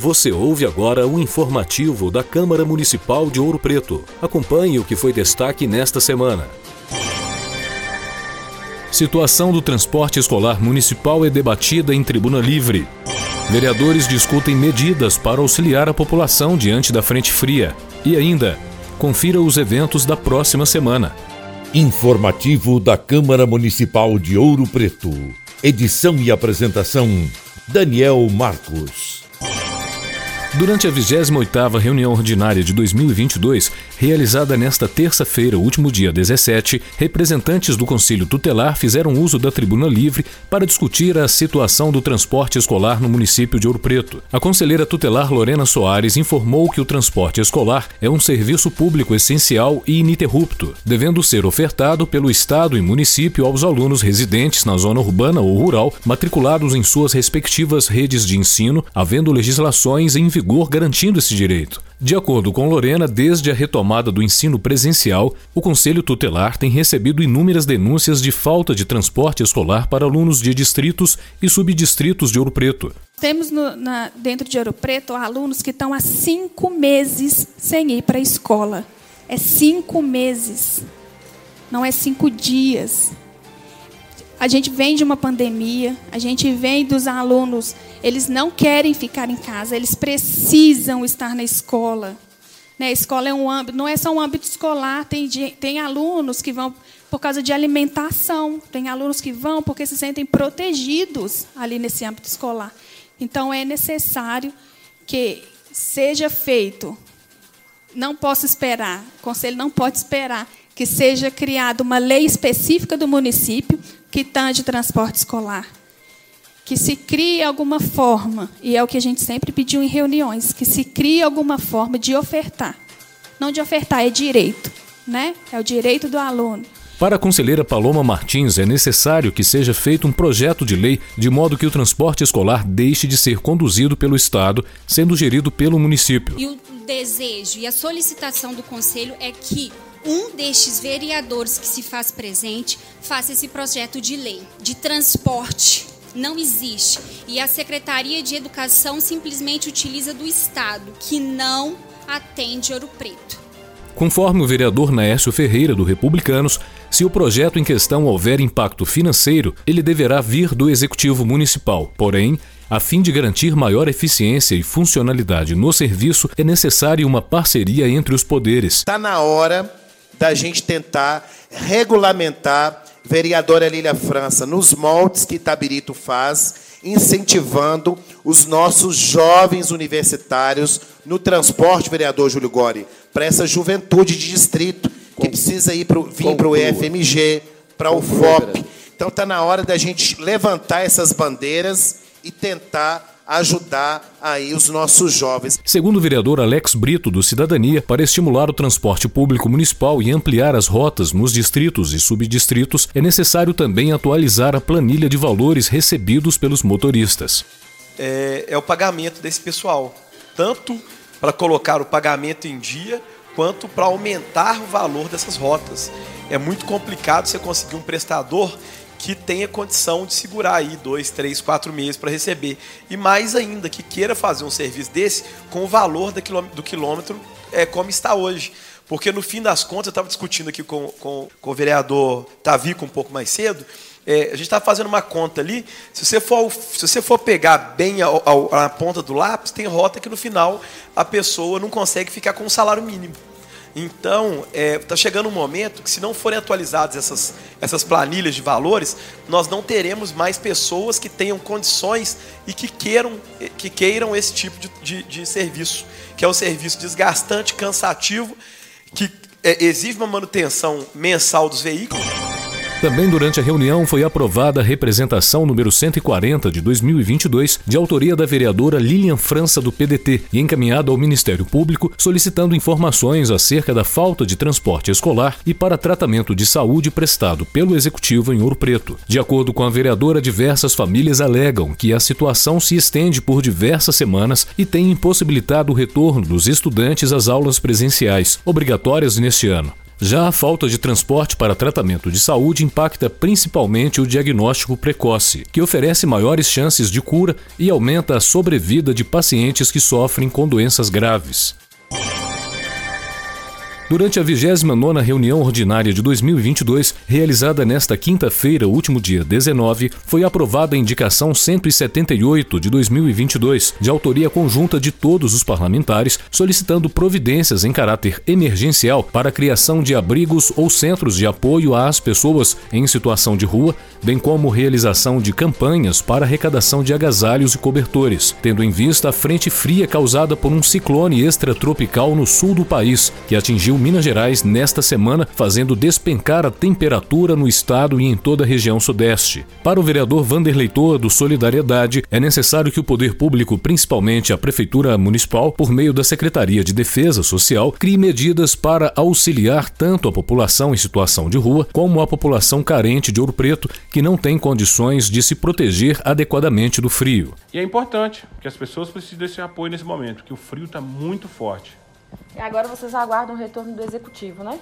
Você ouve agora o informativo da Câmara Municipal de Ouro Preto. Acompanhe o que foi destaque nesta semana. Situação do transporte escolar municipal é debatida em tribuna livre. Vereadores discutem medidas para auxiliar a população diante da frente fria. E ainda, confira os eventos da próxima semana. Informativo da Câmara Municipal de Ouro Preto. Edição e apresentação: Daniel Marcos. Durante a 28ª reunião ordinária de 2022, realizada nesta terça-feira, último dia 17, representantes do Conselho Tutelar fizeram uso da tribuna livre para discutir a situação do transporte escolar no município de Ouro Preto. A conselheira tutelar Lorena Soares informou que o transporte escolar é um serviço público essencial e ininterrupto, devendo ser ofertado pelo Estado e município aos alunos residentes na zona urbana ou rural, matriculados em suas respectivas redes de ensino, havendo legislações em vigor garantindo esse direito. De acordo com Lorena, desde a retomada do ensino presencial, o Conselho Tutelar tem recebido inúmeras denúncias de falta de transporte escolar para alunos de distritos e subdistritos de Ouro Preto. Temos no, na, dentro de Ouro Preto alunos que estão há cinco meses sem ir para a escola. É cinco meses, não é cinco dias. A gente vem de uma pandemia, a gente vem dos alunos, eles não querem ficar em casa, eles precisam estar na escola. Né? A escola é um âmbito, não é só um âmbito escolar, tem, tem alunos que vão por causa de alimentação, tem alunos que vão porque se sentem protegidos ali nesse âmbito escolar. Então é necessário que seja feito. Não posso esperar, o conselho não pode esperar que seja criada uma lei específica do município que tange transporte escolar. Que se crie alguma forma, e é o que a gente sempre pediu em reuniões, que se crie alguma forma de ofertar. Não de ofertar, é direito. Né? É o direito do aluno. Para a conselheira Paloma Martins, é necessário que seja feito um projeto de lei de modo que o transporte escolar deixe de ser conduzido pelo Estado, sendo gerido pelo município. E o desejo e a solicitação do conselho é que um destes vereadores que se faz presente faça esse projeto de lei de transporte. Não existe. E a Secretaria de Educação simplesmente utiliza do Estado, que não atende Ouro Preto. Conforme o vereador Naércio Ferreira, do Republicanos, se o projeto em questão houver impacto financeiro, ele deverá vir do Executivo Municipal. Porém, a fim de garantir maior eficiência e funcionalidade no serviço, é necessária uma parceria entre os poderes. Está na hora da gente tentar regulamentar vereadora Lília França nos moldes que Itabirito faz, incentivando os nossos jovens universitários no transporte, vereador Júlio Gori, para essa juventude de distrito que precisa ir pro, vir para o EFMG, para o FOP. Então está na hora da gente levantar essas bandeiras e tentar ajudar aí os nossos jovens. Segundo o vereador Alex Brito, do Cidadania, para estimular o transporte público municipal e ampliar as rotas nos distritos e subdistritos, é necessário também atualizar a planilha de valores recebidos pelos motoristas. É, é o pagamento desse pessoal, tanto para colocar o pagamento em dia, quanto para aumentar o valor dessas rotas. É muito complicado você conseguir um prestador que tenha condição de segurar aí dois, três, quatro meses para receber. E mais ainda, que queira fazer um serviço desse com o valor do quilômetro é, como está hoje. Porque no fim das contas, eu estava discutindo aqui com, com, com, o vereador Tavico um pouco mais cedo, é, a gente está fazendo uma conta ali, se você for, se você for pegar bem a, ponta do lápis, tem rota que no final a pessoa não consegue ficar com um salário mínimo. Então, está é, tá chegando um momento que, se não forem atualizadas essas, essas planilhas de valores, nós não teremos mais pessoas que tenham condições e que queiram, que queiram esse tipo de, de, de serviço, que é um serviço desgastante, cansativo, que é, exige uma manutenção mensal dos veículos. Também durante a reunião foi aprovada a representação número 140 de 2022, de autoria da vereadora Lilian França do PDT, e encaminhada ao Ministério Público, solicitando informações acerca da falta de transporte escolar e para tratamento de saúde prestado pelo Executivo em Ouro Preto. De acordo com a vereadora, diversas famílias alegam que a situação se estende por diversas semanas e tem impossibilitado o retorno dos estudantes às aulas presenciais, obrigatórias neste ano. Já a falta de transporte para tratamento de saúde impacta principalmente o diagnóstico precoce, que oferece maiores chances de cura e aumenta a sobrevida de pacientes que sofrem com doenças graves. Durante a 29ª reunião ordinária de 2022, realizada nesta quinta-feira, último dia 19, foi aprovada a indicação 178 de 2022, de autoria conjunta de todos os parlamentares, solicitando providências em caráter emergencial para a criação de abrigos ou centros de apoio às pessoas em situação de rua, bem como realização de campanhas para arrecadação de agasalhos e cobertores, tendo em vista a frente fria causada por um ciclone extratropical no sul do país, que atingiu Minas Gerais nesta semana, fazendo despencar a temperatura no estado e em toda a região sudeste. Para o vereador Vanderlei Toa, do Solidariedade, é necessário que o poder público, principalmente a Prefeitura Municipal, por meio da Secretaria de Defesa Social, crie medidas para auxiliar tanto a população em situação de rua como a população carente de Ouro Preto, que não tem condições de se proteger adequadamente do frio. E é importante que as pessoas precisem desse apoio nesse momento, que o frio está muito forte. E agora vocês aguardam o retorno do executivo, né?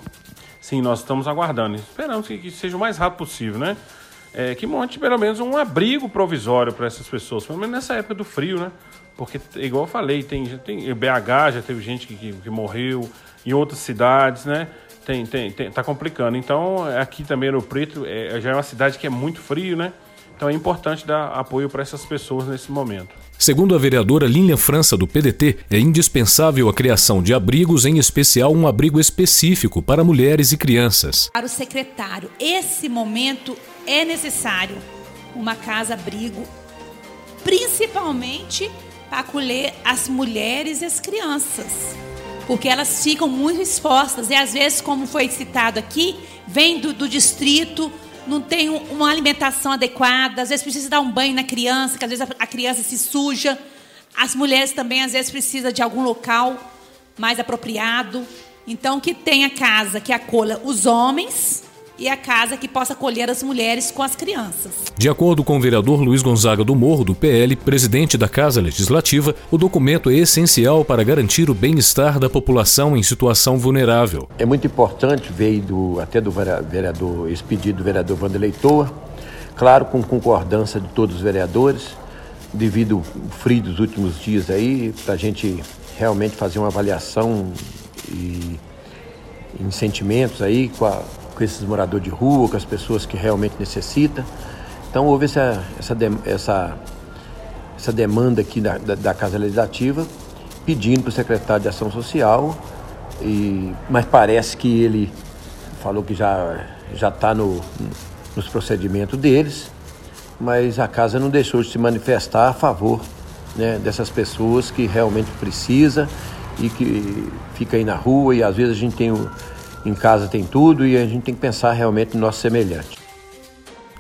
Sim, nós estamos aguardando. Esperamos que, que seja o mais rápido possível, né? É, que monte pelo menos um abrigo provisório para essas pessoas, pelo menos nessa época do frio, né? Porque, igual eu falei, tem, tem BH já teve gente que, que, que morreu, em outras cidades, né? Tem, tem, tem, tá complicando. Então, aqui também no Preto, é, já é uma cidade que é muito frio, né? Então é importante dar apoio para essas pessoas nesse momento. Segundo a vereadora Lilian França, do PDT, é indispensável a criação de abrigos, em especial um abrigo específico para mulheres e crianças. Para o secretário, esse momento é necessário uma casa-abrigo, principalmente para acolher as mulheres e as crianças, porque elas ficam muito expostas e às vezes, como foi citado aqui, vem do, do distrito não tem uma alimentação adequada, às vezes precisa dar um banho na criança, que às vezes a criança se suja. As mulheres também às vezes precisam de algum local mais apropriado. Então que tenha casa que acolha os homens e a casa que possa acolher as mulheres com as crianças. De acordo com o vereador Luiz Gonzaga do Morro, do PL, presidente da Casa Legislativa, o documento é essencial para garantir o bem-estar da população em situação vulnerável. É muito importante, veio do, até do vereador, esse pedido do vereador Vanderlei Toa, claro, com concordância de todos os vereadores, devido ao frio dos últimos dias aí, para a gente realmente fazer uma avaliação e em sentimentos aí com a, com esses moradores de rua, com as pessoas que realmente necessitam. Então houve essa, essa, essa, essa demanda aqui da, da, da Casa Legislativa pedindo para o secretário de Ação Social, e, mas parece que ele falou que já já está no, nos procedimentos deles, mas a casa não deixou de se manifestar a favor né, dessas pessoas que realmente precisa e que fica aí na rua e às vezes a gente tem o, em casa tem tudo e a gente tem que pensar realmente no nosso semelhante.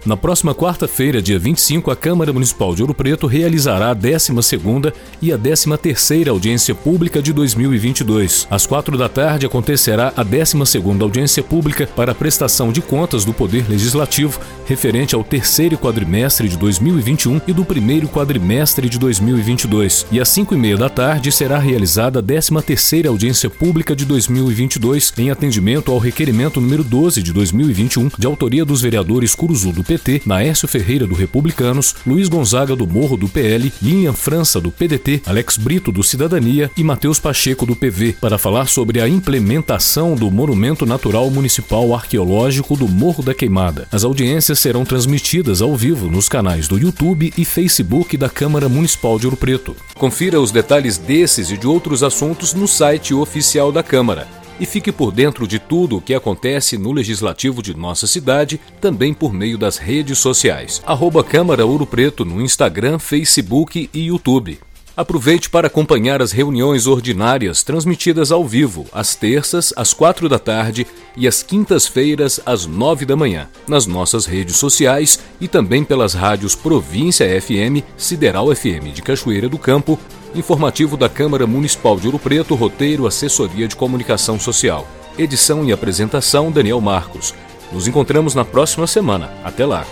Na próxima quarta-feira, dia 25, a Câmara Municipal de Ouro Preto realizará a 12ª e a 13ª audiência pública de 2022. Às quatro da tarde acontecerá a 12ª audiência pública para a prestação de contas do Poder Legislativo referente ao terceiro quadrimestre de 2021 e do primeiro quadrimestre de 2022. E às cinco e meia da tarde será realizada a 13ª audiência pública de 2022 em atendimento ao requerimento número 12 de 2021 de autoria dos vereadores Curuzu do PT, Naércio Ferreira do Republicanos, Luiz Gonzaga do Morro do PL, Lilian França do PDT, Alex Brito do Cidadania e Matheus Pacheco do PV, para falar sobre a implementação do Monumento Natural Municipal Arqueológico do Morro da Queimada. As audiências serão transmitidas ao vivo nos canais do YouTube e Facebook da Câmara Municipal de Ouro Preto. Confira os detalhes desses e de outros assuntos no site oficial da Câmara e fique por dentro de tudo o que acontece no legislativo de nossa cidade, também por meio das redes sociais. Arroba Câmara Ouro Preto no Instagram, Facebook e YouTube. Aproveite para acompanhar as reuniões ordinárias transmitidas ao vivo, às terças, às quatro da tarde e às quintas-feiras, às nove da manhã, nas nossas redes sociais e também pelas rádios Província FM, Sideral FM de Cachoeira do Campo, informativo da Câmara Municipal de Ouro Preto, roteiro Assessoria de Comunicação Social. Edição e apresentação Daniel Marcos. Nos encontramos na próxima semana. Até lá!